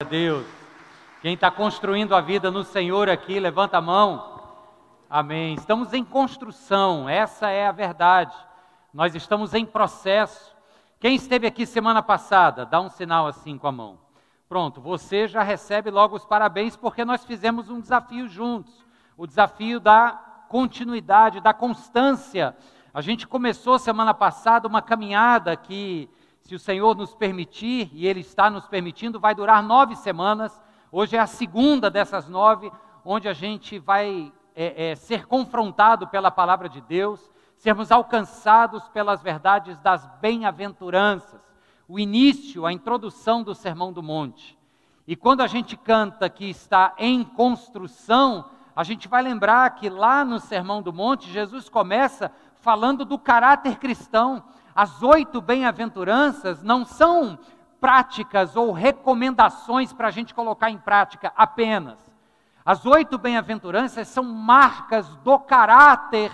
a Deus. Quem está construindo a vida no Senhor aqui, levanta a mão. Amém. Estamos em construção, essa é a verdade. Nós estamos em processo. Quem esteve aqui semana passada, dá um sinal assim com a mão. Pronto, você já recebe logo os parabéns porque nós fizemos um desafio juntos. O desafio da continuidade, da constância. A gente começou semana passada uma caminhada que se o Senhor nos permitir, e Ele está nos permitindo, vai durar nove semanas. Hoje é a segunda dessas nove, onde a gente vai é, é, ser confrontado pela palavra de Deus, sermos alcançados pelas verdades das bem-aventuranças. O início, a introdução do Sermão do Monte. E quando a gente canta que está em construção, a gente vai lembrar que lá no Sermão do Monte, Jesus começa falando do caráter cristão as oito bem-aventuranças não são práticas ou recomendações para a gente colocar em prática apenas. As oito bem-aventuranças são marcas do caráter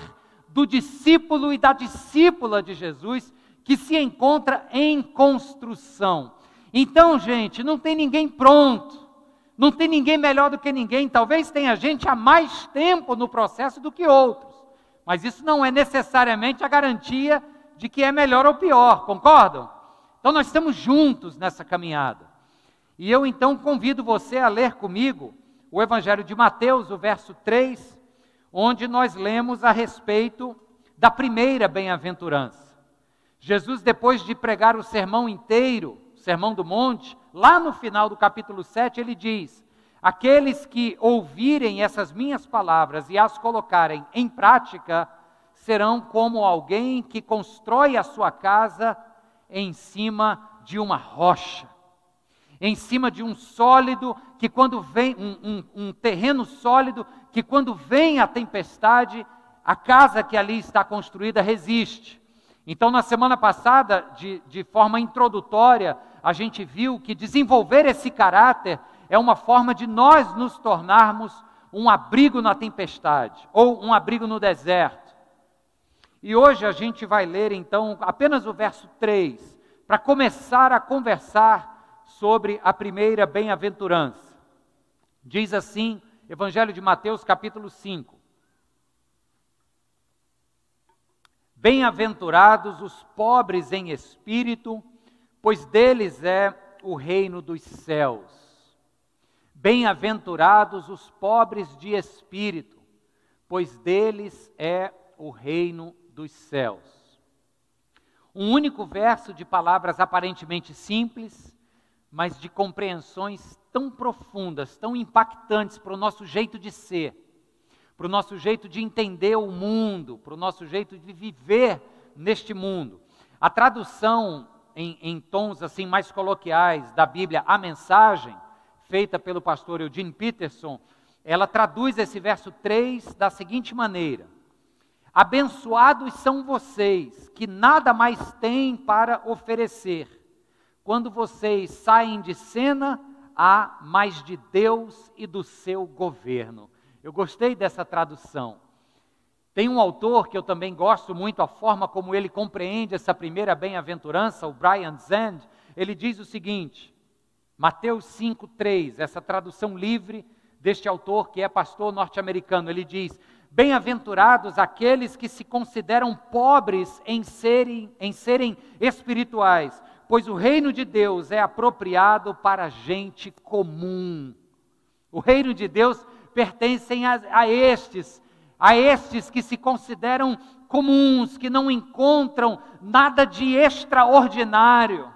do discípulo e da discípula de Jesus que se encontra em construção. Então, gente, não tem ninguém pronto, não tem ninguém melhor do que ninguém. Talvez tenha gente há mais tempo no processo do que outros, mas isso não é necessariamente a garantia de que é melhor ou pior, concordam? Então nós estamos juntos nessa caminhada. E eu então convido você a ler comigo o Evangelho de Mateus, o verso 3, onde nós lemos a respeito da primeira bem-aventurança. Jesus, depois de pregar o sermão inteiro, o sermão do monte, lá no final do capítulo 7, ele diz: Aqueles que ouvirem essas minhas palavras e as colocarem em prática, serão como alguém que constrói a sua casa em cima de uma rocha, em cima de um sólido que quando vem um, um, um terreno sólido que quando vem a tempestade a casa que ali está construída resiste. Então, na semana passada, de, de forma introdutória, a gente viu que desenvolver esse caráter é uma forma de nós nos tornarmos um abrigo na tempestade ou um abrigo no deserto. E hoje a gente vai ler então apenas o verso 3, para começar a conversar sobre a primeira bem-aventurança. Diz assim, Evangelho de Mateus, capítulo 5. Bem-aventurados os pobres em espírito, pois deles é o reino dos céus. Bem-aventurados os pobres de espírito, pois deles é o reino dos céus. Um único verso de palavras aparentemente simples, mas de compreensões tão profundas, tão impactantes para o nosso jeito de ser, para o nosso jeito de entender o mundo, para o nosso jeito de viver neste mundo. A tradução em, em tons assim mais coloquiais da Bíblia, a mensagem, feita pelo pastor Eugene Peterson, ela traduz esse verso 3 da seguinte maneira: Abençoados são vocês que nada mais têm para oferecer. Quando vocês saem de cena, há mais de Deus e do seu governo. Eu gostei dessa tradução. Tem um autor que eu também gosto muito, a forma como ele compreende essa primeira bem-aventurança, o Brian Zand. Ele diz o seguinte, Mateus 5,3, essa tradução livre deste autor que é pastor norte-americano. Ele diz: Bem-aventurados aqueles que se consideram pobres em serem, em serem espirituais, pois o reino de Deus é apropriado para gente comum. O reino de Deus pertence a, a estes, a estes que se consideram comuns, que não encontram nada de extraordinário,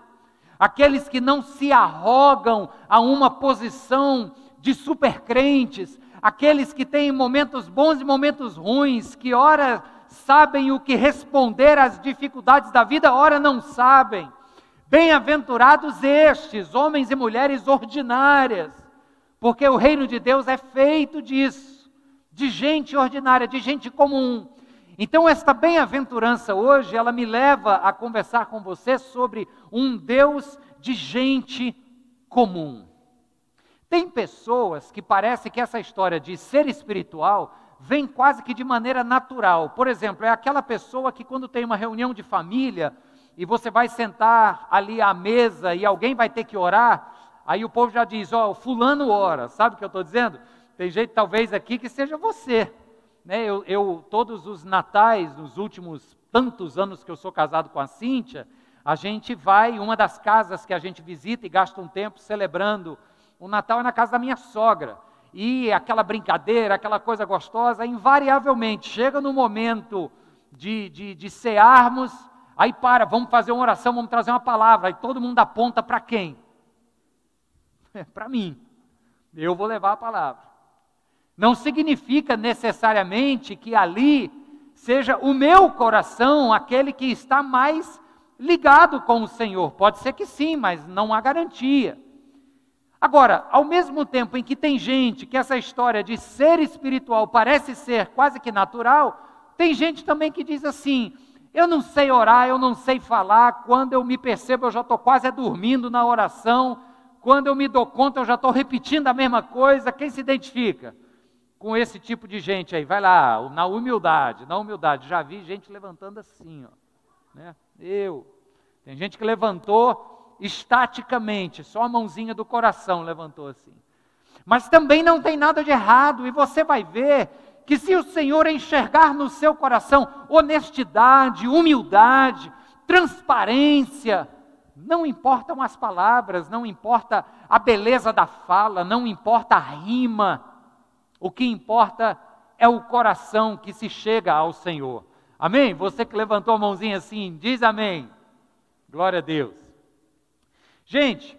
aqueles que não se arrogam a uma posição de supercrentes, aqueles que têm momentos bons e momentos ruins, que ora sabem o que responder às dificuldades da vida, ora não sabem. Bem-aventurados estes, homens e mulheres ordinárias, porque o reino de Deus é feito disso, de gente ordinária, de gente comum. Então, esta bem-aventurança hoje, ela me leva a conversar com você sobre um Deus de gente comum. Tem pessoas que parece que essa história de ser espiritual vem quase que de maneira natural. Por exemplo, é aquela pessoa que quando tem uma reunião de família e você vai sentar ali à mesa e alguém vai ter que orar, aí o povo já diz: Ó, oh, Fulano ora. Sabe o que eu estou dizendo? Tem jeito, talvez, aqui que seja você. Né? Eu, eu, todos os natais, nos últimos tantos anos que eu sou casado com a Cíntia, a gente vai, uma das casas que a gente visita e gasta um tempo celebrando o Natal é na casa da minha sogra. E aquela brincadeira, aquela coisa gostosa, invariavelmente chega no momento de, de, de cearmos, aí para, vamos fazer uma oração, vamos trazer uma palavra, aí todo mundo aponta para quem? É para mim. Eu vou levar a palavra. Não significa necessariamente que ali seja o meu coração aquele que está mais ligado com o Senhor. Pode ser que sim, mas não há garantia. Agora, ao mesmo tempo em que tem gente que essa história de ser espiritual parece ser quase que natural, tem gente também que diz assim: eu não sei orar, eu não sei falar, quando eu me percebo eu já estou quase dormindo na oração, quando eu me dou conta eu já estou repetindo a mesma coisa. Quem se identifica com esse tipo de gente aí? Vai lá, na humildade, na humildade. Já vi gente levantando assim, ó, né? Eu. Tem gente que levantou estaticamente, só a mãozinha do coração levantou assim. Mas também não tem nada de errado, e você vai ver que se o Senhor enxergar no seu coração honestidade, humildade, transparência, não importam as palavras, não importa a beleza da fala, não importa a rima, o que importa é o coração que se chega ao Senhor. Amém? Você que levantou a mãozinha assim, diz amém. Glória a Deus. Gente,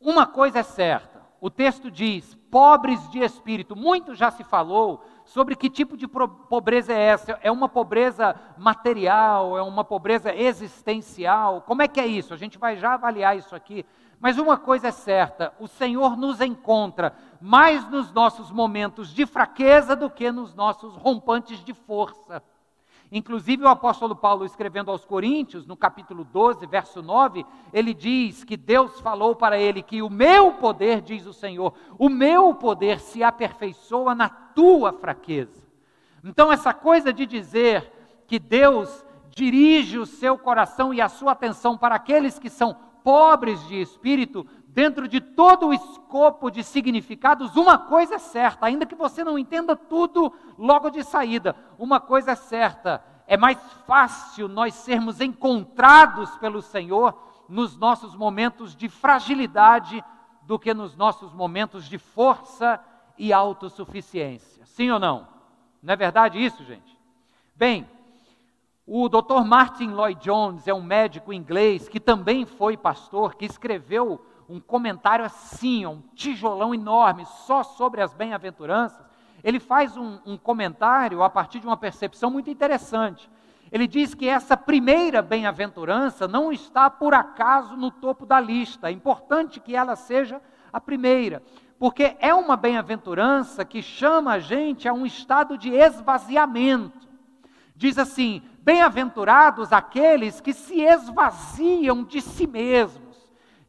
uma coisa é certa, o texto diz: pobres de espírito. Muito já se falou sobre que tipo de pobreza é essa. É uma pobreza material? É uma pobreza existencial? Como é que é isso? A gente vai já avaliar isso aqui. Mas uma coisa é certa: o Senhor nos encontra mais nos nossos momentos de fraqueza do que nos nossos rompantes de força. Inclusive, o apóstolo Paulo, escrevendo aos Coríntios, no capítulo 12, verso 9, ele diz que Deus falou para ele que o meu poder, diz o Senhor, o meu poder se aperfeiçoa na tua fraqueza. Então, essa coisa de dizer que Deus dirige o seu coração e a sua atenção para aqueles que são pobres de espírito, dentro de todo o escopo de significados, uma coisa é certa, ainda que você não entenda tudo logo de saída, uma coisa é certa, é mais fácil nós sermos encontrados pelo Senhor nos nossos momentos de fragilidade do que nos nossos momentos de força e autossuficiência. Sim ou não? Não é verdade isso, gente? Bem, o Dr. Martin Lloyd Jones é um médico inglês que também foi pastor, que escreveu um comentário assim, um tijolão enorme, só sobre as bem-aventuranças, ele faz um, um, comentário a partir de uma percepção muito interessante. Ele diz que essa primeira bem-aventurança não está por acaso no topo da lista, é importante que ela seja a primeira, porque é uma bem-aventurança que chama a gente a um estado de esvaziamento. Diz assim: bem-aventurados aqueles que se esvaziam de si mesmos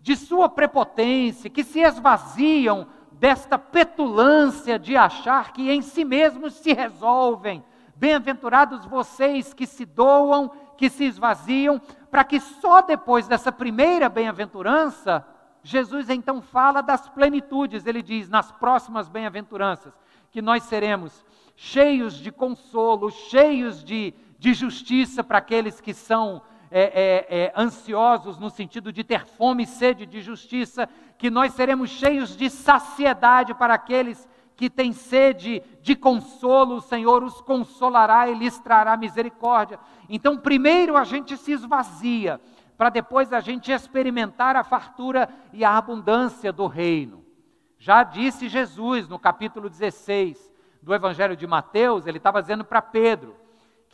de sua prepotência, que se esvaziam desta petulância de achar que em si mesmos se resolvem. Bem-aventurados vocês que se doam, que se esvaziam, para que só depois dessa primeira bem-aventurança, Jesus então fala das plenitudes. Ele diz nas próximas bem-aventuranças que nós seremos cheios de consolo, cheios de, de justiça para aqueles que são é, é, é, ansiosos no sentido de ter fome e sede de justiça, que nós seremos cheios de saciedade para aqueles que têm sede de consolo, o Senhor os consolará e lhes trará misericórdia. Então, primeiro a gente se esvazia, para depois a gente experimentar a fartura e a abundância do reino. Já disse Jesus no capítulo 16 do Evangelho de Mateus, ele estava dizendo para Pedro: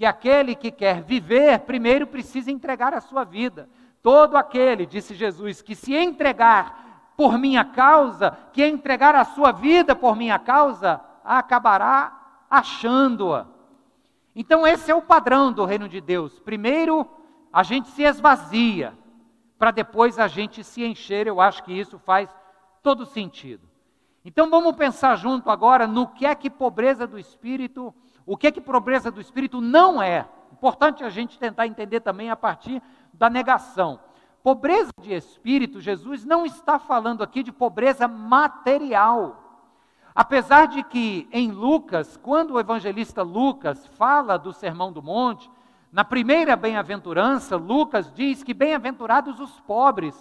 que aquele que quer viver, primeiro precisa entregar a sua vida. Todo aquele, disse Jesus, que se entregar por minha causa, que entregar a sua vida por minha causa, acabará achando-a. Então, esse é o padrão do reino de Deus. Primeiro, a gente se esvazia, para depois a gente se encher. Eu acho que isso faz todo sentido. Então, vamos pensar junto agora no que é que pobreza do espírito o que é que pobreza do espírito não é? Importante a gente tentar entender também a partir da negação. Pobreza de espírito, Jesus não está falando aqui de pobreza material. Apesar de que em Lucas, quando o evangelista Lucas fala do Sermão do Monte, na primeira bem-aventurança, Lucas diz que bem-aventurados os pobres,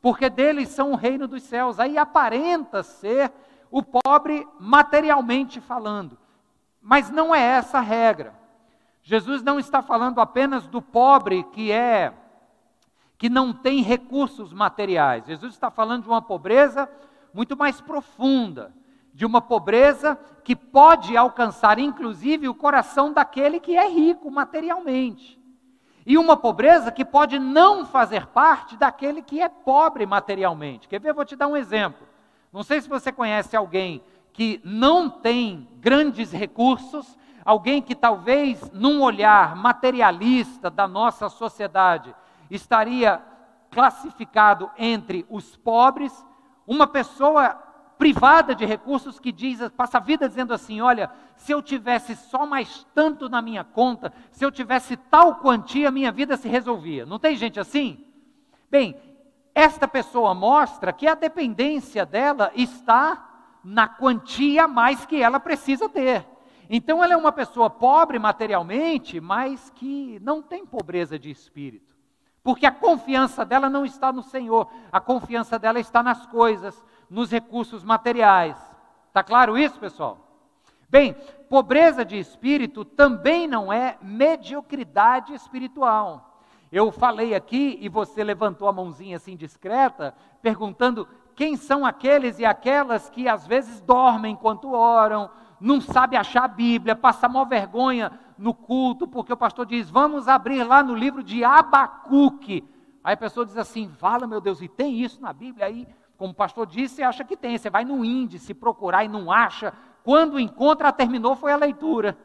porque deles são o reino dos céus. Aí aparenta ser o pobre materialmente falando. Mas não é essa a regra. Jesus não está falando apenas do pobre que é que não tem recursos materiais. Jesus está falando de uma pobreza muito mais profunda, de uma pobreza que pode alcançar inclusive o coração daquele que é rico materialmente. E uma pobreza que pode não fazer parte daquele que é pobre materialmente. Quer ver? Eu vou te dar um exemplo. Não sei se você conhece alguém que não tem grandes recursos, alguém que talvez, num olhar materialista da nossa sociedade, estaria classificado entre os pobres, uma pessoa privada de recursos que diz, passa a vida dizendo assim: olha, se eu tivesse só mais tanto na minha conta, se eu tivesse tal quantia, minha vida se resolvia. Não tem gente assim? Bem, esta pessoa mostra que a dependência dela está na quantia mais que ela precisa ter. Então ela é uma pessoa pobre materialmente, mas que não tem pobreza de espírito. Porque a confiança dela não está no Senhor, a confiança dela está nas coisas, nos recursos materiais. Está claro isso, pessoal? Bem, pobreza de espírito também não é mediocridade espiritual. Eu falei aqui e você levantou a mãozinha assim discreta, perguntando quem são aqueles e aquelas que às vezes dormem enquanto oram, não sabe achar a Bíblia, passa maior vergonha no culto, porque o pastor diz: vamos abrir lá no livro de Abacuque. Aí a pessoa diz assim: fala, meu Deus, e tem isso na Bíblia? Aí, como o pastor disse, acha que tem. Você vai no índice procurar e não acha. Quando encontra, terminou, foi a leitura.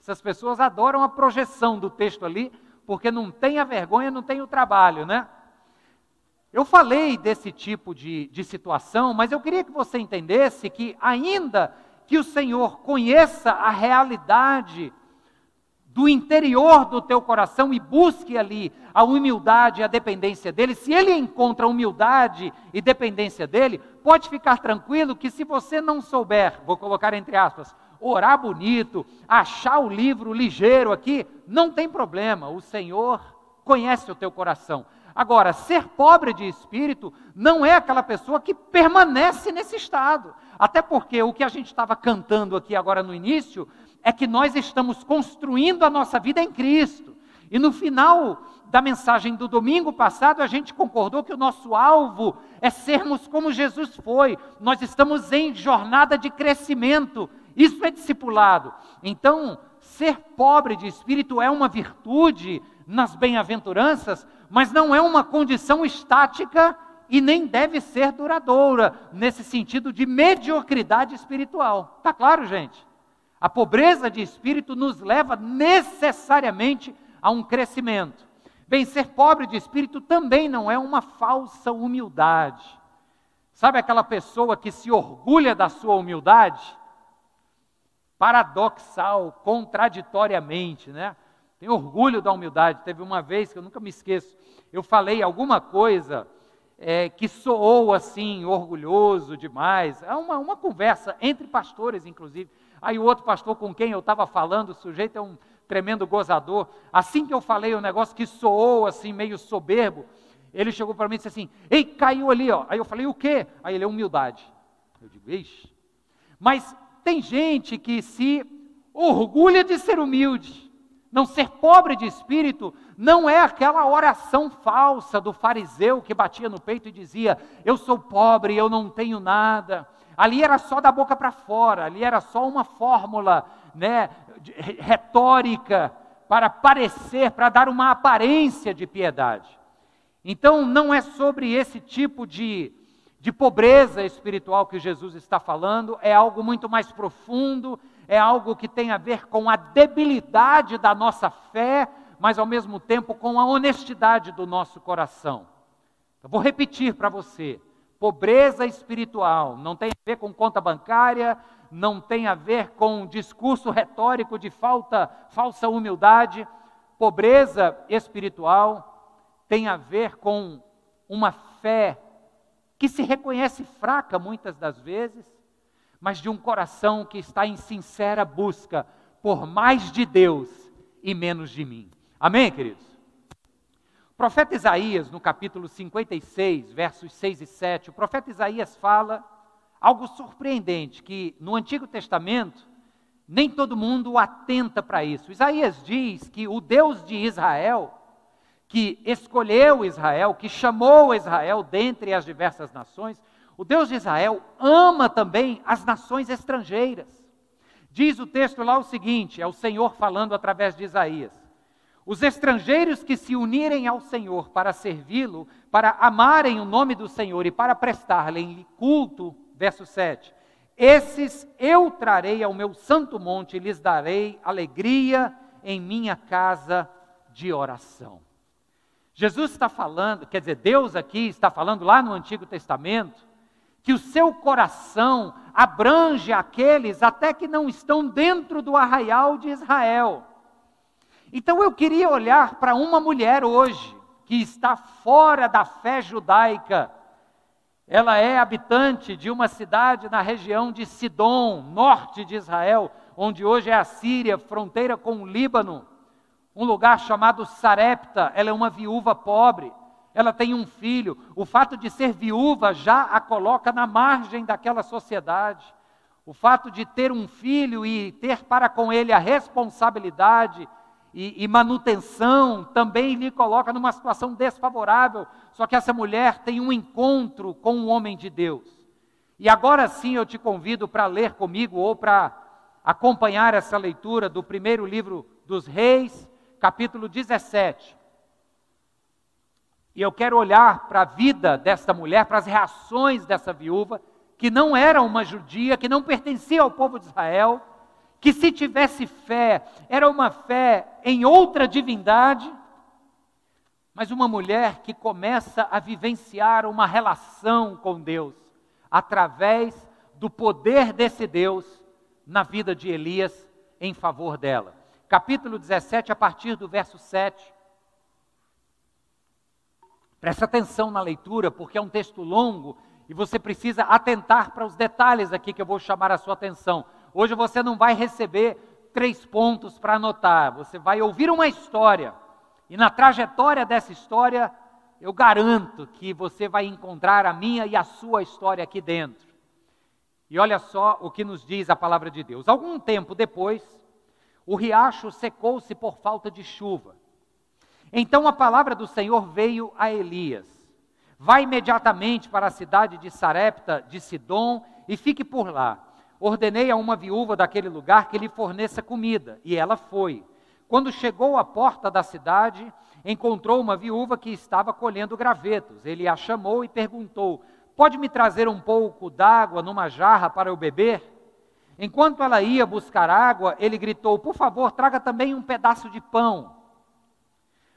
Essas pessoas adoram a projeção do texto ali, porque não tem a vergonha, não tem o trabalho, né? Eu falei desse tipo de, de situação, mas eu queria que você entendesse que, ainda que o Senhor conheça a realidade do interior do teu coração e busque ali a humildade e a dependência dele, se ele encontra humildade e dependência dele, pode ficar tranquilo que se você não souber, vou colocar entre aspas, orar bonito, achar o livro ligeiro aqui, não tem problema, o Senhor conhece o teu coração. Agora, ser pobre de espírito não é aquela pessoa que permanece nesse estado. Até porque o que a gente estava cantando aqui agora no início é que nós estamos construindo a nossa vida em Cristo. E no final da mensagem do domingo passado, a gente concordou que o nosso alvo é sermos como Jesus foi. Nós estamos em jornada de crescimento. Isso é discipulado. Então, ser pobre de espírito é uma virtude nas bem-aventuranças, mas não é uma condição estática e nem deve ser duradoura, nesse sentido de mediocridade espiritual. Está claro, gente? A pobreza de espírito nos leva necessariamente a um crescimento. Bem, ser pobre de espírito também não é uma falsa humildade. Sabe aquela pessoa que se orgulha da sua humildade? Paradoxal, contraditoriamente, né? Tem orgulho da humildade. Teve uma vez que eu nunca me esqueço, eu falei alguma coisa é, que soou assim, orgulhoso demais. É uma, uma conversa entre pastores, inclusive. Aí o outro pastor com quem eu estava falando, o sujeito é um tremendo gozador. Assim que eu falei o um negócio que soou assim, meio soberbo, ele chegou para mim e disse assim: Ei, caiu ali, ó. Aí eu falei: O quê? Aí ele é humildade. Eu digo: Ixi. Mas tem gente que se orgulha de ser humilde. Não ser pobre de espírito não é aquela oração falsa do fariseu que batia no peito e dizia: Eu sou pobre, eu não tenho nada. Ali era só da boca para fora, ali era só uma fórmula né, retórica para parecer, para dar uma aparência de piedade. Então, não é sobre esse tipo de, de pobreza espiritual que Jesus está falando, é algo muito mais profundo, é algo que tem a ver com a debilidade da nossa fé, mas ao mesmo tempo com a honestidade do nosso coração. Eu vou repetir para você: pobreza espiritual não tem a ver com conta bancária, não tem a ver com discurso retórico de falta, falsa humildade. Pobreza espiritual tem a ver com uma fé que se reconhece fraca muitas das vezes, mas de um coração que está em sincera busca por mais de Deus e menos de mim. Amém, queridos? O profeta Isaías, no capítulo 56, versos 6 e 7, o profeta Isaías fala algo surpreendente, que no Antigo Testamento nem todo mundo atenta para isso. Isaías diz que o Deus de Israel, que escolheu Israel, que chamou Israel dentre as diversas nações, o Deus de Israel ama também as nações estrangeiras. Diz o texto lá o seguinte: é o Senhor falando através de Isaías. Os estrangeiros que se unirem ao Senhor para servi-lo, para amarem o nome do Senhor e para prestar-lhe culto, verso 7. Esses eu trarei ao meu santo monte e lhes darei alegria em minha casa de oração. Jesus está falando, quer dizer, Deus aqui está falando lá no Antigo Testamento, que o seu coração abrange aqueles até que não estão dentro do arraial de Israel. Então eu queria olhar para uma mulher hoje, que está fora da fé judaica, ela é habitante de uma cidade na região de Sidom, norte de Israel, onde hoje é a Síria, fronteira com o Líbano. Um lugar chamado Sarepta. Ela é uma viúva pobre. Ela tem um filho. O fato de ser viúva já a coloca na margem daquela sociedade. O fato de ter um filho e ter para com ele a responsabilidade e, e, manutenção também lhe coloca numa situação desfavorável. Só que essa mulher tem um encontro com um homem de Deus. E agora sim eu te convido para ler comigo ou para acompanhar essa leitura do primeiro livro dos Reis, capítulo 17. E eu quero olhar para a vida desta mulher, para as reações dessa viúva, que não era uma judia, que não pertencia ao povo de Israel que se tivesse fé, era uma fé em outra divindade, mas uma mulher que começa a vivenciar uma relação com Deus, através do poder desse Deus na vida de Elias em favor dela. Capítulo 17, a partir do verso 7. Presta atenção na leitura, porque é um texto longo e você precisa atentar para os detalhes aqui que eu vou chamar a sua atenção. Hoje você não vai receber três pontos para anotar, você vai ouvir uma história. E na trajetória dessa história, eu garanto que você vai encontrar a minha e a sua história aqui dentro. E olha só o que nos diz a palavra de Deus. Algum tempo depois, o riacho secou-se por falta de chuva. Então a palavra do Senhor veio a Elias: Vá imediatamente para a cidade de Sarepta de Sidom e fique por lá ordenei a uma viúva daquele lugar que lhe forneça comida, e ela foi. Quando chegou à porta da cidade, encontrou uma viúva que estava colhendo gravetos. Ele a chamou e perguntou: Pode me trazer um pouco d'água numa jarra para eu beber? Enquanto ela ia buscar água, ele gritou: Por favor, traga também um pedaço de pão.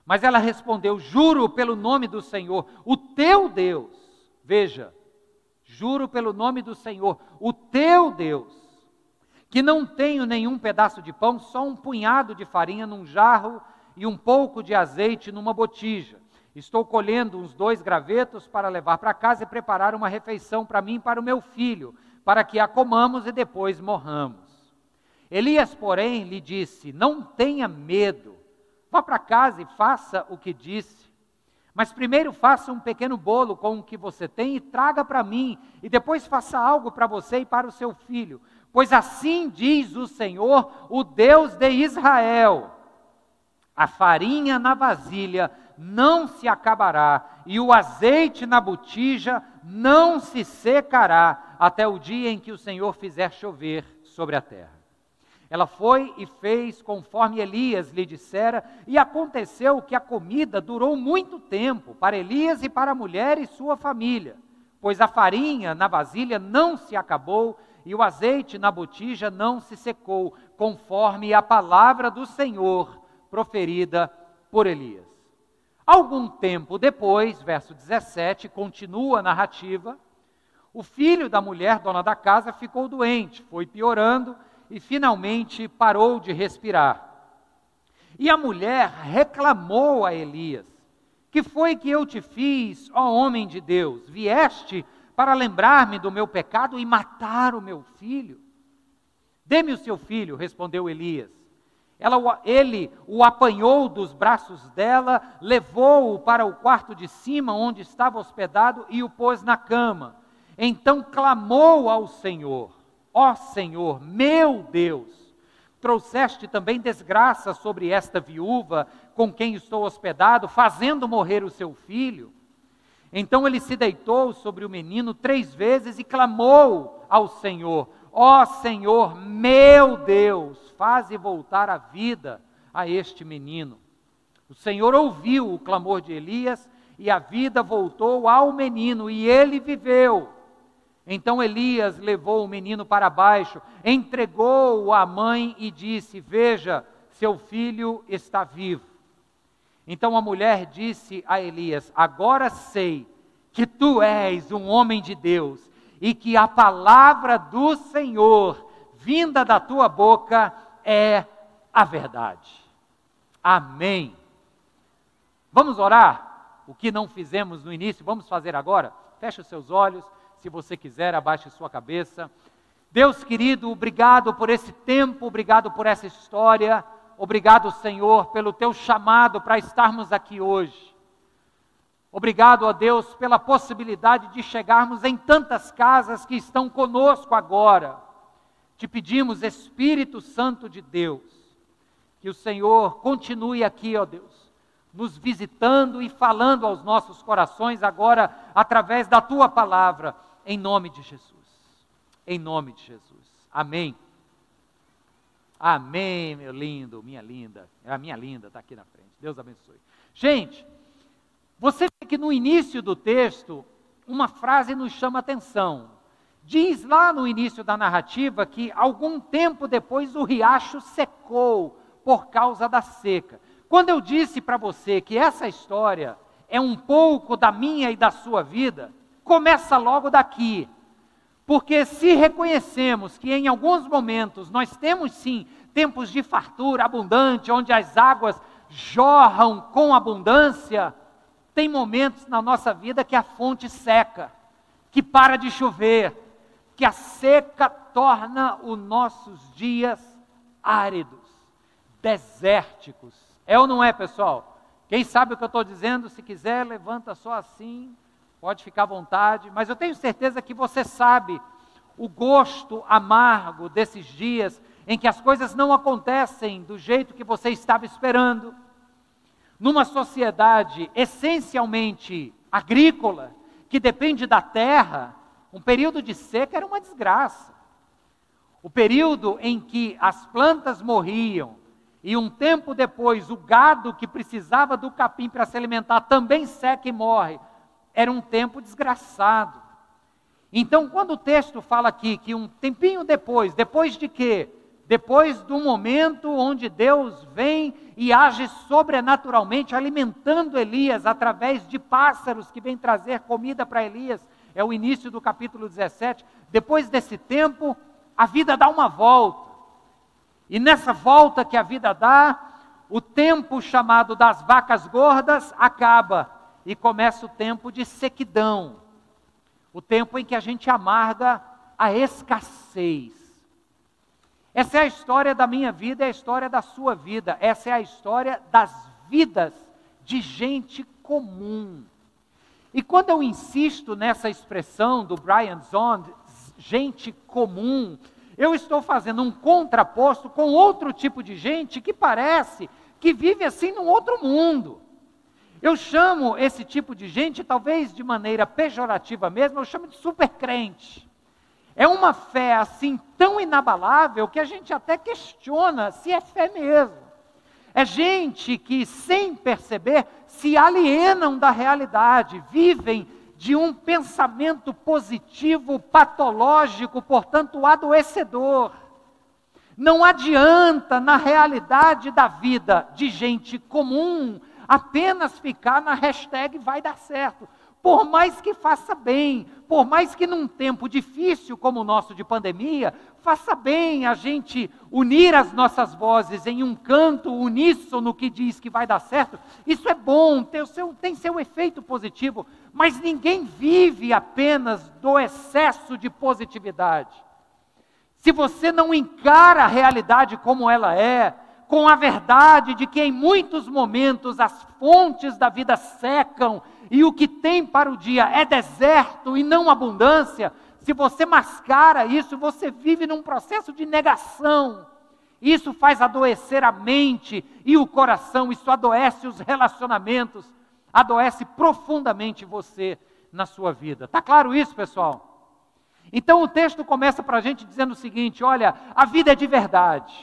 Mas ela respondeu: Juro pelo nome do Senhor, o teu Deus. Veja, Juro pelo nome do Senhor, o teu Deus, que não tenho nenhum pedaço de pão, só um punhado de farinha num jarro e um pouco de azeite numa botija. Estou colhendo uns dois gravetos para levar para casa e preparar uma refeição para mim e para o meu filho, para que a comamos e depois morramos. Elias, porém, lhe disse: Não tenha medo, vá para casa e faça o que disse. Mas primeiro faça um pequeno bolo com o que você tem e traga para mim, e depois faça algo para você e para o seu filho. Pois assim diz o Senhor, o Deus de Israel: a farinha na vasilha não se acabará, e o azeite na botija não se secará, até o dia em que o Senhor fizer chover sobre a terra. Ela foi e fez conforme Elias lhe dissera, e aconteceu que a comida durou muito tempo para Elias e para a mulher e sua família, pois a farinha na vasilha não se acabou e o azeite na botija não se secou, conforme a palavra do Senhor proferida por Elias. Algum tempo depois, verso 17, continua a narrativa, o filho da mulher dona da casa ficou doente, foi piorando e finalmente parou de respirar. E a mulher reclamou a Elias: Que foi que eu te fiz, ó homem de Deus? Vieste para lembrar-me do meu pecado e matar o meu filho? Dê-me o seu filho, respondeu Elias. Ela, ele o apanhou dos braços dela, levou-o para o quarto de cima, onde estava hospedado, e o pôs na cama. Então clamou ao Senhor: Ó Senhor, meu Deus, trouxeste também desgraça sobre esta viúva com quem estou hospedado, fazendo morrer o seu filho. Então ele se deitou sobre o menino três vezes e clamou ao Senhor: Ó Senhor, meu Deus, faze voltar a vida a este menino. O Senhor ouviu o clamor de Elias e a vida voltou ao menino e ele viveu. Então Elias levou o menino para baixo, entregou-o à mãe e disse: Veja, seu filho está vivo. Então a mulher disse a Elias: Agora sei que tu és um homem de Deus e que a palavra do Senhor, vinda da tua boca, é a verdade. Amém. Vamos orar? O que não fizemos no início, vamos fazer agora? Feche os seus olhos, se você quiser, abaixe sua cabeça. Deus querido, obrigado por esse tempo, obrigado por essa história, obrigado, Senhor, pelo teu chamado para estarmos aqui hoje. Obrigado a Deus pela possibilidade de chegarmos em tantas casas que estão conosco agora. Te pedimos, Espírito Santo de Deus, que o Senhor continue aqui, ó Deus, nos visitando e falando aos nossos corações agora através da tua palavra, em nome de Jesus. Em nome de Jesus. Amém. Amém, meu lindo, minha linda. A minha linda está aqui na frente. Deus abençoe. Gente, você vê que no início do texto, uma frase nos chama atenção. Diz lá no início da narrativa que algum tempo depois o riacho secou por causa da seca. Quando eu disse para você que essa história é um pouco da minha e da sua vida, começa logo daqui. Porque se reconhecemos que em alguns momentos nós temos sim tempos de fartura abundante, onde as águas jorram com abundância, tem momentos na nossa vida que a fonte seca, que para de chover, que a seca torna os nossos dias áridos, desérticos. É ou não é, pessoal? Quem sabe o que eu estou dizendo, se quiser, levanta só assim, pode ficar à vontade, mas eu tenho certeza que você sabe o gosto amargo desses dias em que as coisas não acontecem do jeito que você estava esperando numa sociedade essencialmente agrícola, que depende da terra, um período de seca era uma desgraça. O período em que as plantas morriam e um tempo depois o gado que precisava do capim para se alimentar também seca e morre, era um tempo desgraçado. Então, quando o texto fala aqui que um tempinho depois, depois de quê? Depois do momento onde Deus vem e age sobrenaturalmente, alimentando Elias através de pássaros que vêm trazer comida para Elias, é o início do capítulo 17. Depois desse tempo, a vida dá uma volta. E nessa volta que a vida dá, o tempo chamado das vacas gordas acaba e começa o tempo de sequidão. O tempo em que a gente amarga a escassez. Essa é a história da minha vida, é a história da sua vida, essa é a história das vidas de gente comum. E quando eu insisto nessa expressão do Brian Zond, gente comum, eu estou fazendo um contraposto com outro tipo de gente que parece que vive assim num outro mundo. Eu chamo esse tipo de gente, talvez de maneira pejorativa mesmo, eu chamo de supercrente. É uma fé assim tão inabalável que a gente até questiona se é fé mesmo. É gente que, sem perceber, se alienam da realidade, vivem de um pensamento positivo, patológico, portanto adoecedor. Não adianta, na realidade da vida de gente comum, apenas ficar na hashtag vai dar certo por mais que faça bem, por mais que num tempo difícil como o nosso de pandemia, faça bem a gente unir as nossas vozes em um canto uníssono que diz que vai dar certo. Isso é bom, tem seu, tem seu efeito positivo, mas ninguém vive apenas do excesso de positividade. Se você não encara a realidade como ela é, com a verdade de que em muitos momentos as fontes da vida secam e o que tem para o dia é deserto e não abundância, se você mascara isso, você vive num processo de negação. Isso faz adoecer a mente e o coração, isso adoece os relacionamentos, adoece profundamente você na sua vida. Está claro isso, pessoal? Então o texto começa para a gente dizendo o seguinte: olha, a vida é de verdade,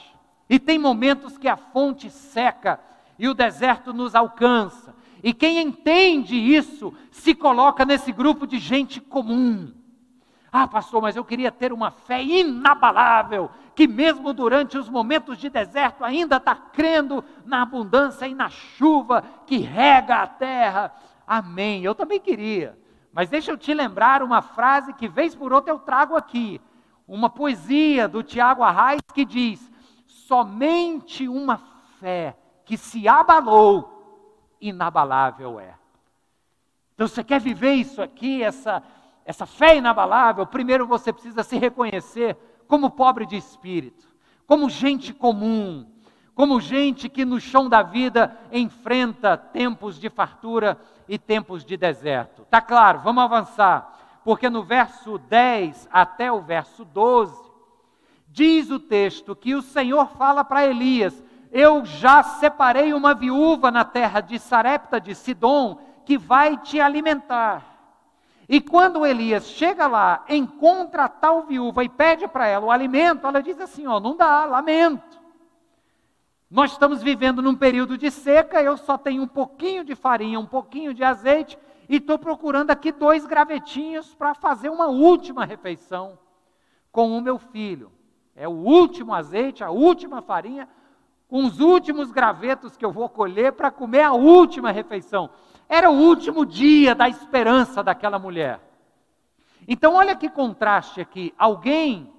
e tem momentos que a fonte seca e o deserto nos alcança. E quem entende isso se coloca nesse grupo de gente comum. Ah, pastor, mas eu queria ter uma fé inabalável, que mesmo durante os momentos de deserto ainda está crendo na abundância e na chuva que rega a terra. Amém. Eu também queria. Mas deixa eu te lembrar uma frase que, vez por outra, eu trago aqui. Uma poesia do Tiago Arraes que diz: Somente uma fé que se abalou inabalável é. Então, você quer viver isso aqui, essa, essa fé inabalável? Primeiro você precisa se reconhecer como pobre de espírito, como gente comum, como gente que no chão da vida enfrenta tempos de fartura e tempos de deserto. Tá claro, vamos avançar, porque no verso 10 até o verso 12, diz o texto que o Senhor fala para Elias: eu já separei uma viúva na terra de Sarepta de Sidom que vai te alimentar. E quando Elias chega lá, encontra a tal viúva e pede para ela o alimento, ela diz assim: ó, não dá, lamento. Nós estamos vivendo num período de seca, eu só tenho um pouquinho de farinha, um pouquinho de azeite, e estou procurando aqui dois gravetinhos para fazer uma última refeição com o meu filho. É o último azeite, a última farinha, com os últimos gravetos que eu vou colher para comer a última refeição. Era o último dia da esperança daquela mulher. Então, olha que contraste aqui. Alguém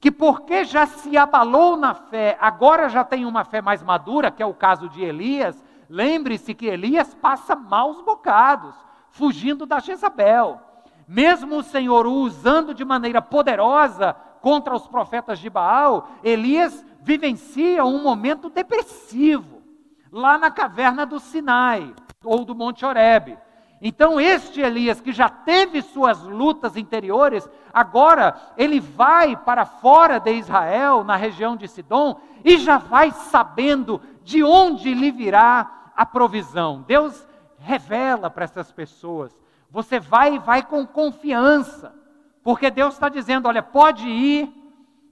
que, porque já se abalou na fé, agora já tem uma fé mais madura, que é o caso de Elias. Lembre-se que Elias passa maus bocados, fugindo da Jezabel. Mesmo o Senhor o usando de maneira poderosa contra os profetas de Baal, Elias vivencia um momento depressivo lá na caverna do Sinai ou do Monte Horebe. Então, este Elias, que já teve suas lutas interiores, agora ele vai para fora de Israel, na região de Sidom, e já vai sabendo de onde lhe virá a provisão. Deus revela para essas pessoas. Você vai e vai com confiança, porque Deus está dizendo: olha, pode ir,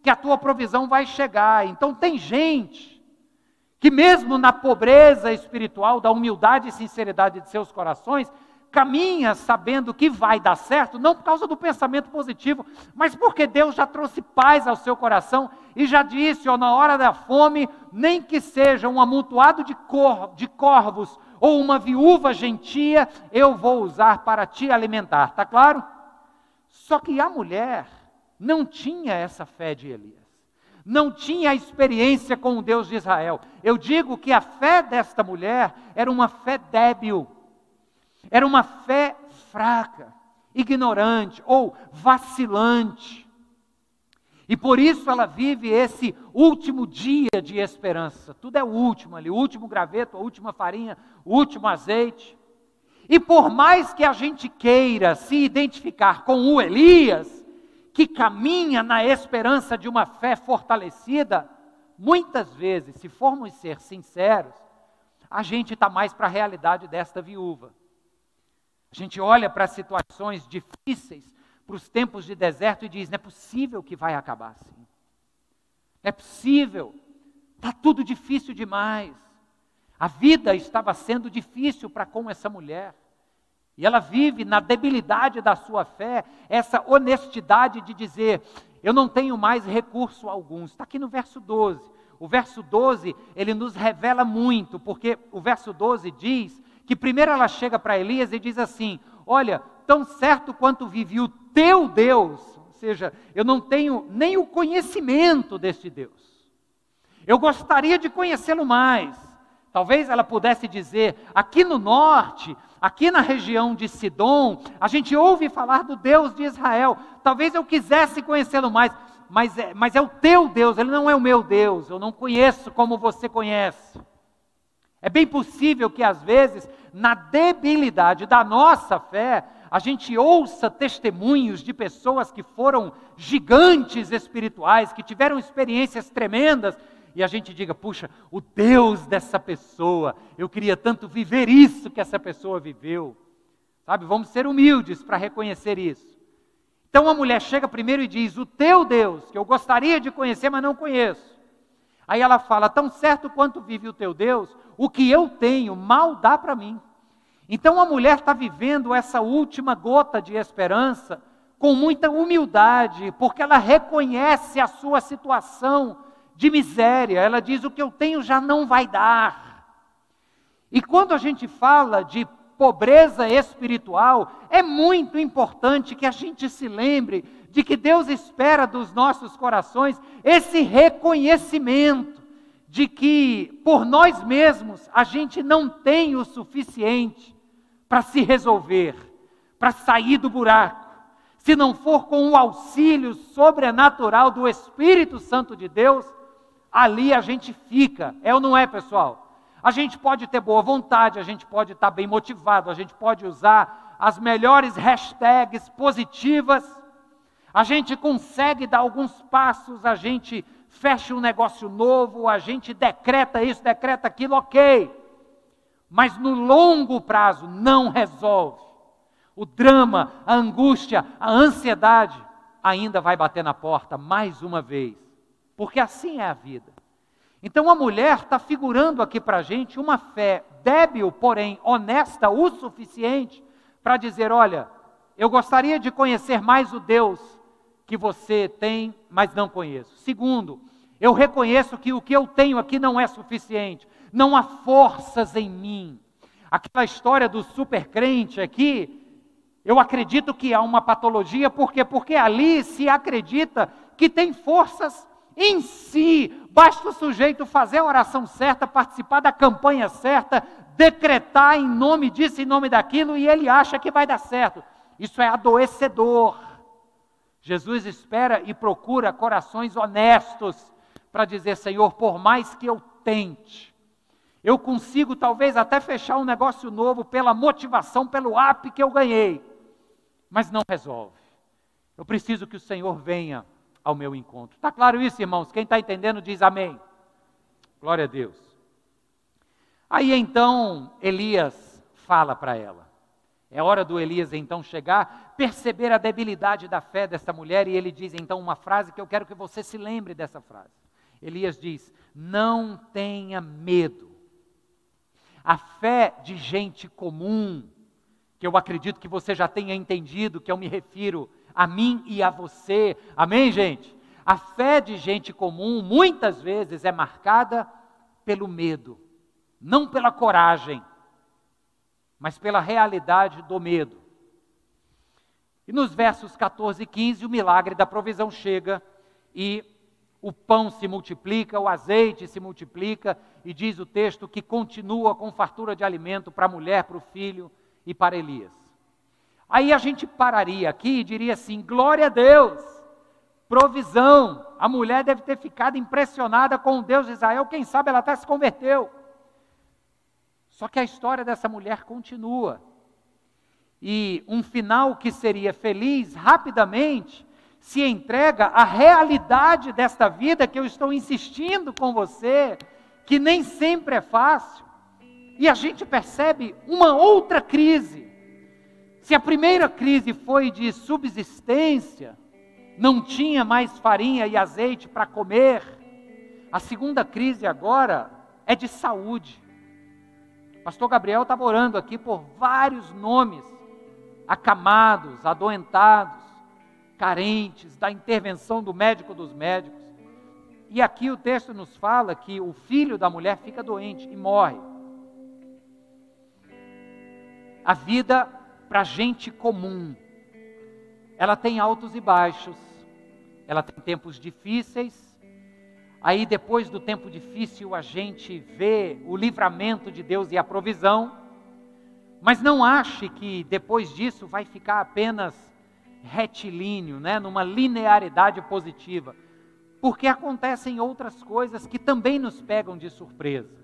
que a tua provisão vai chegar. Então tem gente que mesmo na pobreza espiritual, da humildade e sinceridade de seus corações, caminha sabendo que vai dar certo, não por causa do pensamento positivo, mas porque Deus já trouxe paz ao seu coração e já disse, ó, na hora da fome, nem que seja um amontoado de, cor, de corvos ou uma viúva gentia, eu vou usar para te alimentar, tá claro? Só que a mulher não tinha essa fé de Elias, não tinha a experiência com o Deus de Israel. Eu digo que a fé desta mulher era uma fé débil, era uma fé fraca, ignorante ou vacilante. E por isso ela vive esse último dia de esperança. Tudo é o último ali, o último graveto, a última farinha, o último azeite. E por mais que a gente queira se identificar com o Elias, que caminha na esperança de uma fé fortalecida, muitas vezes, se formos ser sinceros, a gente está mais para a realidade desta viúva. A gente olha para situações difíceis, para os tempos de deserto e diz: não é possível que vai acabar assim. Não é possível, está tudo difícil demais. A vida estava sendo difícil para com essa mulher. E ela vive na debilidade da sua fé, essa honestidade de dizer: eu não tenho mais recurso algum. Está aqui no verso 12. O verso 12, ele nos revela muito, porque o verso 12 diz que primeiro ela chega para Elias e diz assim: Olha, tão certo quanto vive o teu Deus, ou seja, eu não tenho nem o conhecimento deste Deus. Eu gostaria de conhecê-lo mais. Talvez ela pudesse dizer: aqui no norte, aqui na região de Sidom, a gente ouve falar do Deus de Israel. Talvez eu quisesse conhecê-lo mais, mas é, mas é o teu Deus, ele não é o meu Deus. Eu não conheço como você conhece. É bem possível que às vezes, na debilidade da nossa fé, a gente ouça testemunhos de pessoas que foram gigantes espirituais, que tiveram experiências tremendas, e a gente diga: puxa, o Deus dessa pessoa, eu queria tanto viver isso que essa pessoa viveu. Sabe, vamos ser humildes para reconhecer isso. Então a mulher chega primeiro e diz: O teu Deus, que eu gostaria de conhecer, mas não conheço. Aí ela fala: Tão certo quanto vive o teu Deus, o que eu tenho mal dá para mim. Então a mulher está vivendo essa última gota de esperança com muita humildade, porque ela reconhece a sua situação de miséria. Ela diz: O que eu tenho já não vai dar. E quando a gente fala de pobreza espiritual, é muito importante que a gente se lembre de que Deus espera dos nossos corações esse reconhecimento de que por nós mesmos a gente não tem o suficiente para se resolver, para sair do buraco. Se não for com o auxílio sobrenatural do Espírito Santo de Deus, ali a gente fica. É ou não é, pessoal? A gente pode ter boa vontade, a gente pode estar bem motivado, a gente pode usar as melhores hashtags positivas, a gente consegue dar alguns passos, a gente fecha um negócio novo, a gente decreta isso, decreta aquilo, ok. Mas no longo prazo não resolve. O drama, a angústia, a ansiedade ainda vai bater na porta mais uma vez, porque assim é a vida. Então a mulher está figurando aqui para a gente uma fé débil, porém honesta o suficiente para dizer: olha, eu gostaria de conhecer mais o Deus que você tem, mas não conheço. Segundo, eu reconheço que o que eu tenho aqui não é suficiente, não há forças em mim. Aquela história do supercrente aqui, eu acredito que há uma patologia, por quê? Porque ali se acredita que tem forças em si. Basta o sujeito fazer a oração certa, participar da campanha certa, decretar em nome disso, em nome daquilo, e ele acha que vai dar certo. Isso é adoecedor. Jesus espera e procura corações honestos para dizer: Senhor, por mais que eu tente, eu consigo talvez até fechar um negócio novo pela motivação, pelo app que eu ganhei, mas não resolve. Eu preciso que o Senhor venha ao meu encontro. Está claro isso, irmãos? Quem está entendendo diz amém. Glória a Deus. Aí então Elias fala para ela. É hora do Elias então chegar, perceber a debilidade da fé dessa mulher, e ele diz então uma frase que eu quero que você se lembre dessa frase. Elias diz: Não tenha medo. A fé de gente comum, que eu acredito que você já tenha entendido, que eu me refiro a mim e a você. Amém, gente? A fé de gente comum muitas vezes é marcada pelo medo, não pela coragem, mas pela realidade do medo. E nos versos 14 e 15, o milagre da provisão chega e o pão se multiplica, o azeite se multiplica, e diz o texto que continua com fartura de alimento para a mulher, para o filho e para Elias. Aí a gente pararia aqui e diria assim: glória a Deus, provisão. A mulher deve ter ficado impressionada com o Deus de Israel, quem sabe ela até se converteu. Só que a história dessa mulher continua. E um final que seria feliz, rapidamente, se entrega à realidade desta vida que eu estou insistindo com você, que nem sempre é fácil. E a gente percebe uma outra crise se a primeira crise foi de subsistência, não tinha mais farinha e azeite para comer, a segunda crise agora é de saúde. Pastor Gabriel estava orando aqui por vários nomes, acamados, adoentados, carentes, da intervenção do médico dos médicos. E aqui o texto nos fala que o filho da mulher fica doente e morre. A vida para gente comum. Ela tem altos e baixos, ela tem tempos difíceis. Aí, depois do tempo difícil, a gente vê o livramento de Deus e a provisão. Mas não ache que depois disso vai ficar apenas retilíneo, né, numa linearidade positiva, porque acontecem outras coisas que também nos pegam de surpresa.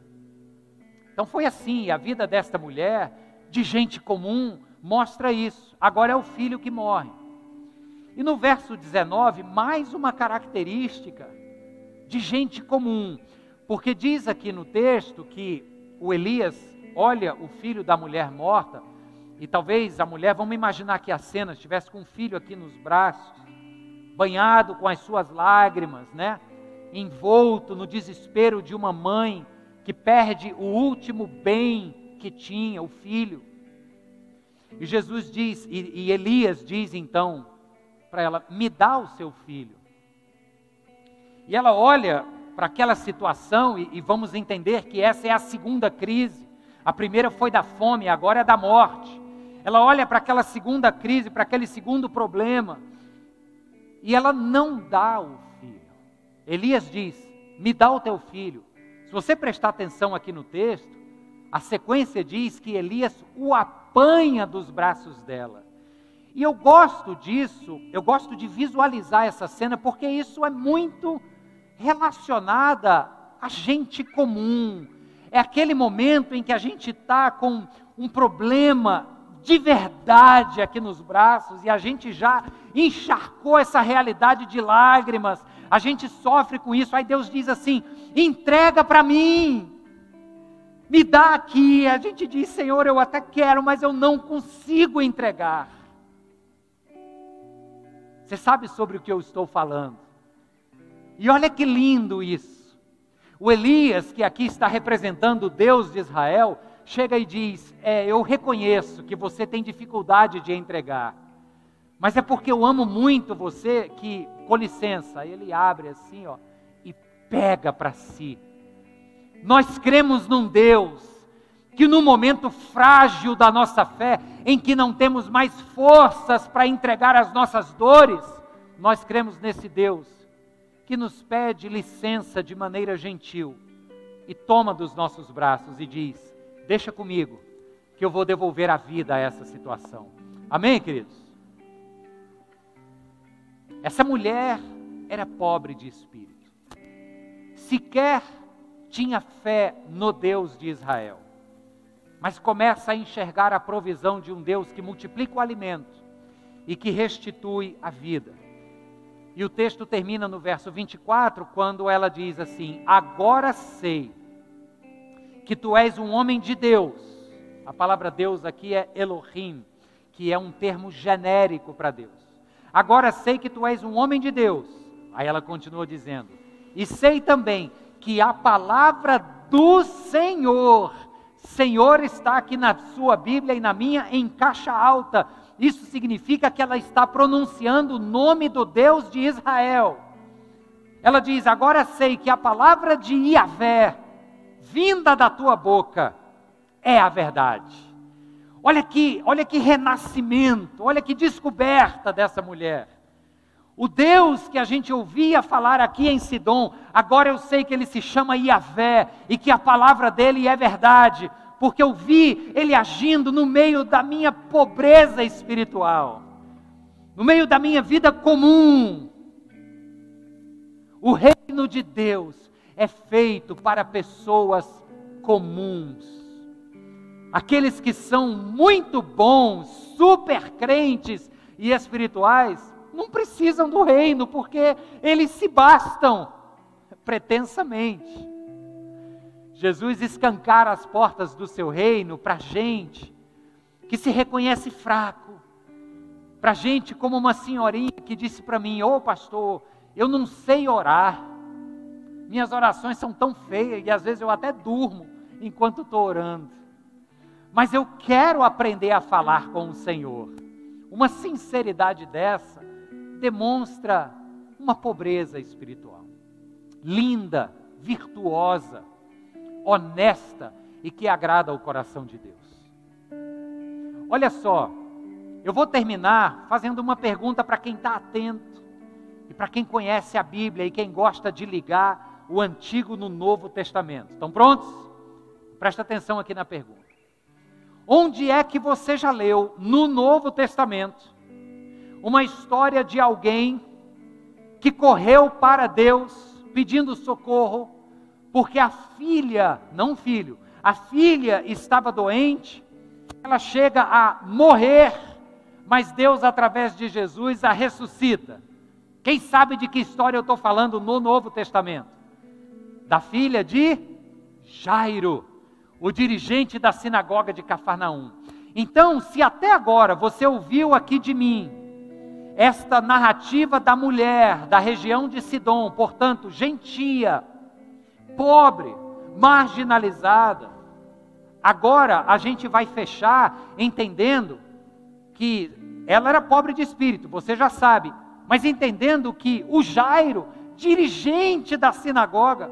Então foi assim, a vida desta mulher, de gente comum, mostra isso. Agora é o filho que morre. E no verso 19, mais uma característica de gente comum, porque diz aqui no texto que o Elias olha o filho da mulher morta, e talvez a mulher, vamos imaginar que a cena estivesse com o filho aqui nos braços, banhado com as suas lágrimas, né? Envolto no desespero de uma mãe que perde o último bem que tinha, o filho. E Jesus diz, e, e Elias diz então para ela: Me dá o seu filho. E ela olha para aquela situação, e, e vamos entender que essa é a segunda crise. A primeira foi da fome, agora é da morte. Ela olha para aquela segunda crise, para aquele segundo problema, e ela não dá o filho. Elias diz: Me dá o teu filho. Se você prestar atenção aqui no texto, a sequência diz que Elias o apanha dos braços dela. E eu gosto disso, eu gosto de visualizar essa cena, porque isso é muito relacionada a gente comum. É aquele momento em que a gente está com um problema de verdade aqui nos braços e a gente já encharcou essa realidade de lágrimas, a gente sofre com isso. Aí Deus diz assim: entrega para mim, me dá aqui. A gente diz: Senhor, eu até quero, mas eu não consigo entregar. Você sabe sobre o que eu estou falando. E olha que lindo isso. O Elias, que aqui está representando o Deus de Israel, chega e diz: é, Eu reconheço que você tem dificuldade de entregar, mas é porque eu amo muito você que, com licença, ele abre assim, ó, e pega para si. Nós cremos num Deus que no momento frágil da nossa fé, em que não temos mais forças para entregar as nossas dores, nós cremos nesse Deus que nos pede licença de maneira gentil e toma dos nossos braços e diz: Deixa comigo, que eu vou devolver a vida a essa situação. Amém, queridos? Essa mulher era pobre de espírito, sequer tinha fé no Deus de Israel, mas começa a enxergar a provisão de um Deus que multiplica o alimento e que restitui a vida. E o texto termina no verso 24, quando ela diz assim: Agora sei que tu és um homem de Deus. A palavra Deus aqui é Elohim, que é um termo genérico para Deus. Agora sei que tu és um homem de Deus. Aí ela continua dizendo: E sei também que a palavra do Senhor, Senhor está aqui na sua Bíblia e na minha em caixa alta. Isso significa que ela está pronunciando o nome do Deus de Israel. Ela diz: Agora sei que a palavra de Iavé, vinda da tua boca é a verdade. Olha que, olha que renascimento, olha que descoberta dessa mulher. O Deus que a gente ouvia falar aqui em Sidom, agora eu sei que ele se chama Iavé e que a palavra dele é verdade, porque eu vi ele agindo no meio da minha pobreza espiritual, no meio da minha vida comum. O reino de Deus é feito para pessoas comuns. Aqueles que são muito bons, super crentes e espirituais, não precisam do reino, porque eles se bastam pretensamente. Jesus escancara as portas do seu reino para gente que se reconhece fraco, para gente como uma senhorinha que disse para mim: Ô oh, pastor, eu não sei orar. Minhas orações são tão feias e às vezes eu até durmo enquanto estou orando. Mas eu quero aprender a falar com o Senhor. Uma sinceridade dessa demonstra uma pobreza espiritual. Linda, virtuosa, honesta e que agrada ao coração de Deus. Olha só, Eu vou terminar fazendo uma pergunta para quem está atento e para quem conhece a Bíblia e quem gosta de ligar o Antigo no Novo Testamento. Estão prontos? Presta atenção aqui na pergunta. Onde é que você já leu no Novo Testamento uma história de alguém que correu para Deus pedindo socorro porque a filha, não filho, a filha estava doente, ela chega a morrer, mas Deus, através de Jesus, a ressuscita. Quem sabe de que história eu estou falando no Novo Testamento? Da filha de Jairo, o dirigente da sinagoga de Cafarnaum. Então, se até agora você ouviu aqui de mim esta narrativa da mulher da região de Sidom, portanto, gentia, pobre, marginalizada, agora a gente vai fechar entendendo que ela era pobre de espírito, você já sabe, mas entendendo que o Jairo, dirigente da sinagoga,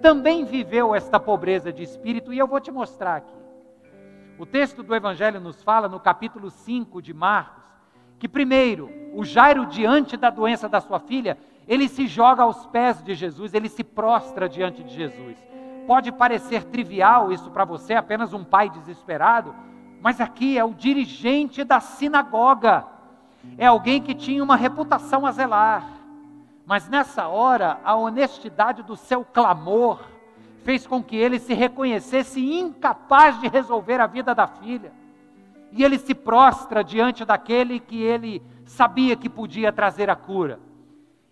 também viveu esta pobreza de espírito, e eu vou te mostrar aqui. O texto do Evangelho nos fala, no capítulo 5 de Marcos, que primeiro, o Jairo, diante da doença da sua filha, ele se joga aos pés de Jesus, ele se prostra diante de Jesus. Pode parecer trivial isso para você, apenas um pai desesperado, mas aqui é o dirigente da sinagoga, é alguém que tinha uma reputação a zelar. Mas nessa hora, a honestidade do seu clamor fez com que ele se reconhecesse incapaz de resolver a vida da filha. E ele se prostra diante daquele que ele sabia que podia trazer a cura.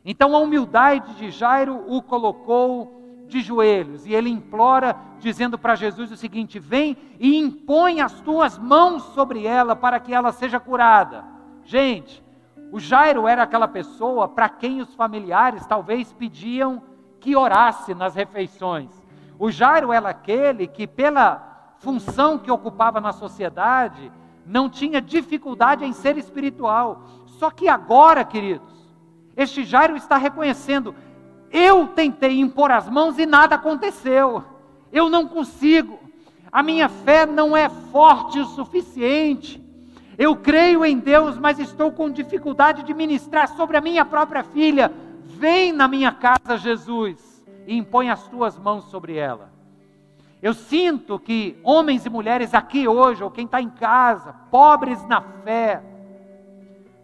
Então a humildade de Jairo o colocou de joelhos e ele implora, dizendo para Jesus o seguinte: Vem e impõe as tuas mãos sobre ela para que ela seja curada. Gente, o Jairo era aquela pessoa para quem os familiares talvez pediam que orasse nas refeições. O Jairo era aquele que, pela função que ocupava na sociedade, não tinha dificuldade em ser espiritual. Só que agora, queridos, este Jairo está reconhecendo: eu tentei impor as mãos e nada aconteceu. Eu não consigo. A minha fé não é forte o suficiente. Eu creio em Deus, mas estou com dificuldade de ministrar sobre a minha própria filha. Vem na minha casa, Jesus, e impõe as tuas mãos sobre ela. Eu sinto que homens e mulheres aqui hoje, ou quem está em casa, pobres na fé,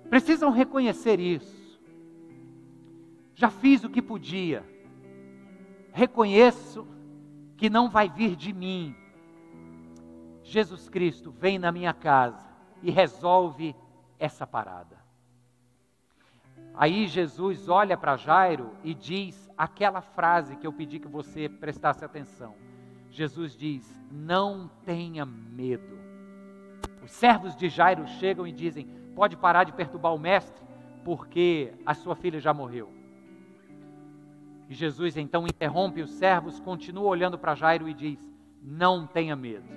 precisam reconhecer isso. Já fiz o que podia. Reconheço que não vai vir de mim. Jesus Cristo vem na minha casa e resolve essa parada. Aí Jesus olha para Jairo e diz aquela frase que eu pedi que você prestasse atenção. Jesus diz: Não tenha medo. Os servos de Jairo chegam e dizem: Pode parar de perturbar o mestre, porque a sua filha já morreu. E Jesus então interrompe os servos, continua olhando para Jairo e diz: Não tenha medo.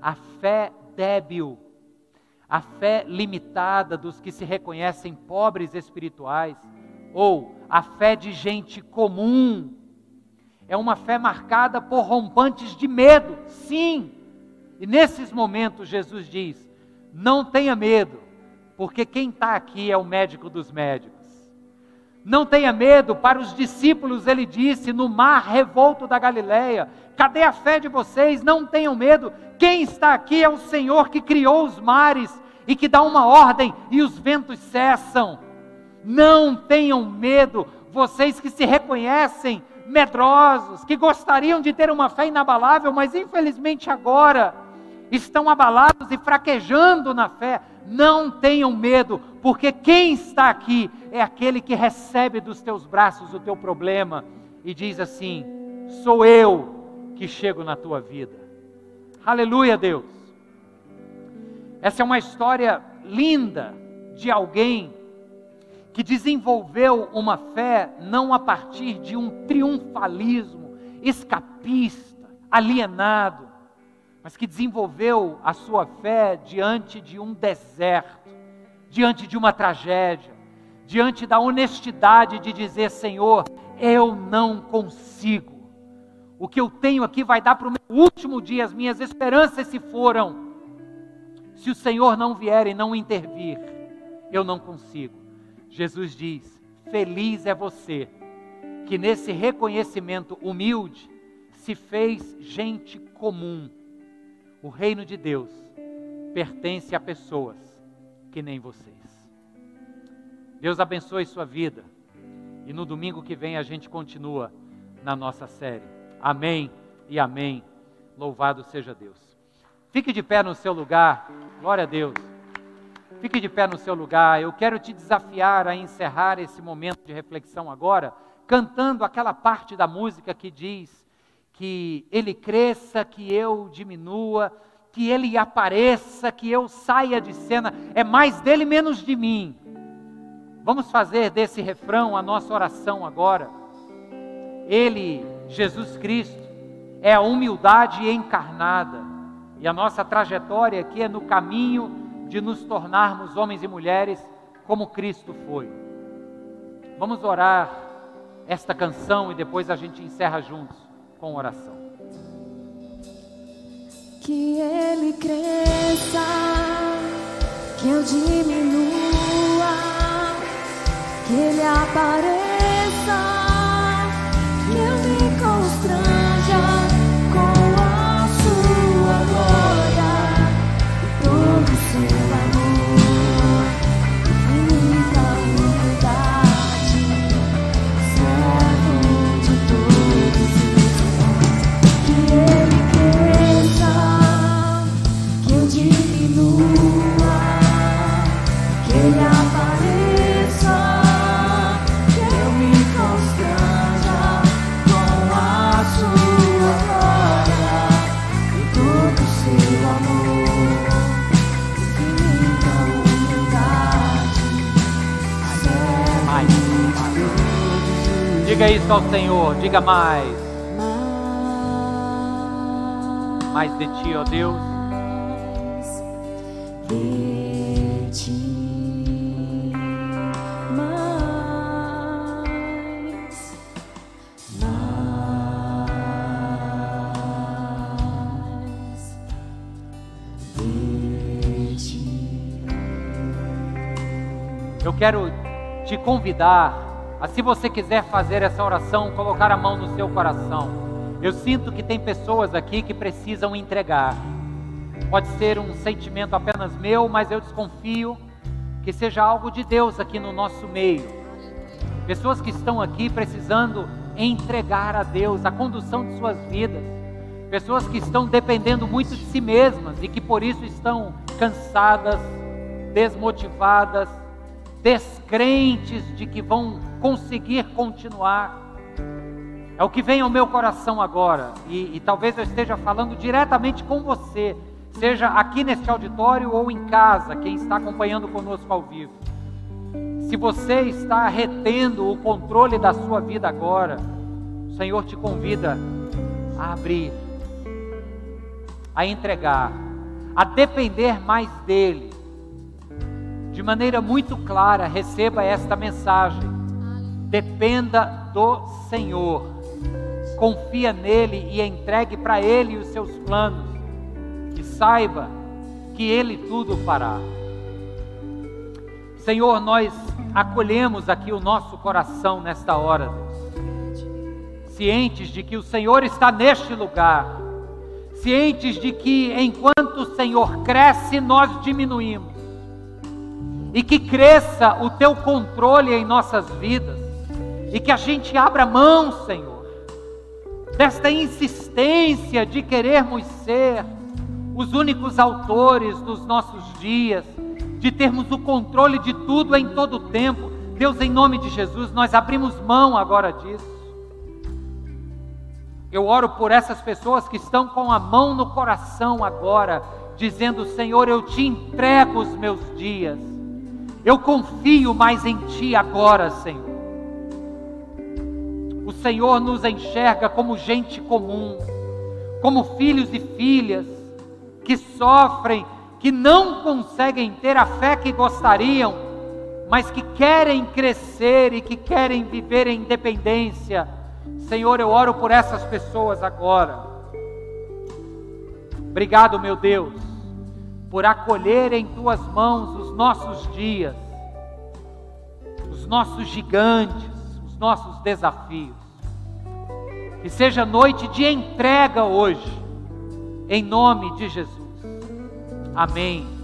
A fé débil, a fé limitada dos que se reconhecem pobres espirituais, ou a fé de gente comum, é uma fé marcada por rompantes de medo, sim. E nesses momentos Jesus diz: Não tenha medo, porque quem está aqui é o médico dos médicos. Não tenha medo, para os discípulos ele disse no mar revolto da Galileia: Cadê a fé de vocês? Não tenham medo. Quem está aqui é o Senhor que criou os mares e que dá uma ordem e os ventos cessam. Não tenham medo, vocês que se reconhecem medrosos, que gostariam de ter uma fé inabalável, mas infelizmente agora estão abalados e fraquejando na fé. Não tenham medo, porque quem está aqui é aquele que recebe dos teus braços o teu problema e diz assim: Sou eu que chego na tua vida. Aleluia, Deus. Essa é uma história linda de alguém que desenvolveu uma fé não a partir de um triunfalismo escapista, alienado, mas que desenvolveu a sua fé diante de um deserto, diante de uma tragédia, diante da honestidade de dizer: Senhor, eu não consigo. O que eu tenho aqui vai dar para o meu último dia, as minhas esperanças se foram. Se o Senhor não vier e não intervir, eu não consigo. Jesus diz: Feliz é você que nesse reconhecimento humilde se fez gente comum. O reino de Deus pertence a pessoas que nem vocês. Deus abençoe sua vida. E no domingo que vem a gente continua na nossa série. Amém e amém. Louvado seja Deus. Fique de pé no seu lugar. Glória a Deus. Fique de pé no seu lugar. Eu quero te desafiar a encerrar esse momento de reflexão agora, cantando aquela parte da música que diz que ele cresça, que eu diminua, que ele apareça, que eu saia de cena. É mais dele, menos de mim. Vamos fazer desse refrão a nossa oração agora. Ele, Jesus Cristo, é a humildade encarnada. E a nossa trajetória aqui é no caminho de nos tornarmos homens e mulheres como Cristo foi. Vamos orar esta canção e depois a gente encerra juntos com oração. Que ele cresça, que eu diminua que ele apareça. Diga isso ao Senhor, diga mais. Mais de ti, ó Deus. De ti. Eu quero te convidar se você quiser fazer essa oração, colocar a mão no seu coração. Eu sinto que tem pessoas aqui que precisam entregar. Pode ser um sentimento apenas meu, mas eu desconfio que seja algo de Deus aqui no nosso meio. Pessoas que estão aqui precisando entregar a Deus a condução de suas vidas. Pessoas que estão dependendo muito de si mesmas e que por isso estão cansadas, desmotivadas, descrentes de que vão conseguir continuar. É o que vem ao meu coração agora, e, e, talvez eu esteja falando diretamente com você, seja aqui neste auditório ou em casa, quem está acompanhando conosco ao vivo. Se você está retendo o controle da sua vida agora, o Senhor te convida a abrir, a entregar, a depender mais dEle de maneira muito clara, receba esta mensagem. Dependa do Senhor. Confia nele e entregue para ele os seus planos. E saiba que ele tudo fará. Senhor, nós acolhemos aqui o nosso coração nesta hora, Deus. Cientes de que o Senhor está neste lugar. Cientes de que enquanto o Senhor cresce, nós diminuímos e que cresça o teu controle em nossas vidas, e que a gente abra mão, Senhor, desta insistência de querermos ser os únicos autores dos nossos dias, de termos o controle de tudo em todo o tempo. Deus, em nome de Jesus, nós abrimos mão agora disso. Eu oro por essas pessoas que estão com a mão no coração agora, dizendo: Senhor, eu te entrego os meus dias eu confio mais em Ti agora, Senhor. O Senhor nos enxerga como gente comum, como filhos e filhas que sofrem, que não conseguem ter a fé que gostariam, mas que querem crescer e que querem viver em independência. Senhor, eu oro por essas pessoas agora. Obrigado, meu Deus por acolher em tuas mãos os nossos dias, os nossos gigantes, os nossos desafios. Que seja noite de entrega hoje, em nome de Jesus. Amém.